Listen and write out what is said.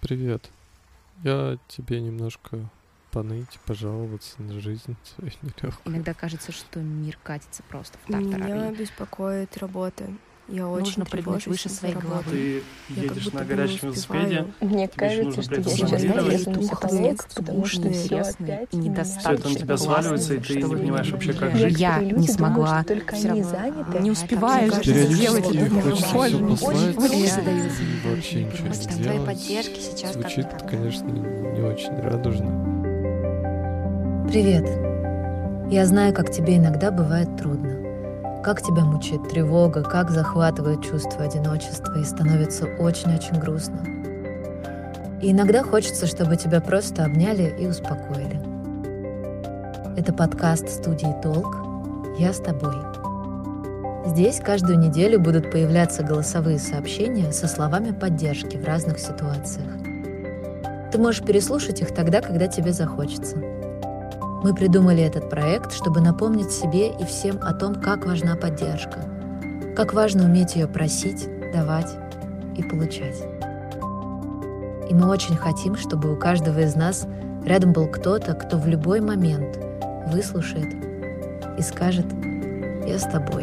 Привет. Я тебе немножко поныть, пожаловаться на жизнь свою нелегкую. Иногда кажется, что мир катится просто в Меня тартарары. беспокоит работа. Я очень Нужно прыгнуть выше своей головы. Ты Я как едешь будто на горячем успеваю. велосипеде, Мне кажется, что я сейчас Тухлый, потолок, потому что опять и недостаточно Всё это на тебя сваливается, и ты не понимаешь вообще, как жить. Я не смогла. только они равно заняты. не успеваю что-то Периодически сделать. это послать, Очень вообще ничего не там делать. твоей поддержки сейчас Звучит, конечно, не очень радужно. Привет. Я знаю, как тебе иногда бывает трудно. Как тебя мучает тревога, как захватывает чувство одиночества и становится очень-очень грустно. И иногда хочется, чтобы тебя просто обняли и успокоили. Это подкаст студии «Толк». Я с тобой. Здесь каждую неделю будут появляться голосовые сообщения со словами поддержки в разных ситуациях. Ты можешь переслушать их тогда, когда тебе захочется. Мы придумали этот проект, чтобы напомнить себе и всем о том, как важна поддержка, как важно уметь ее просить, давать и получать. И мы очень хотим, чтобы у каждого из нас рядом был кто-то, кто в любой момент выслушает и скажет «Я с тобой».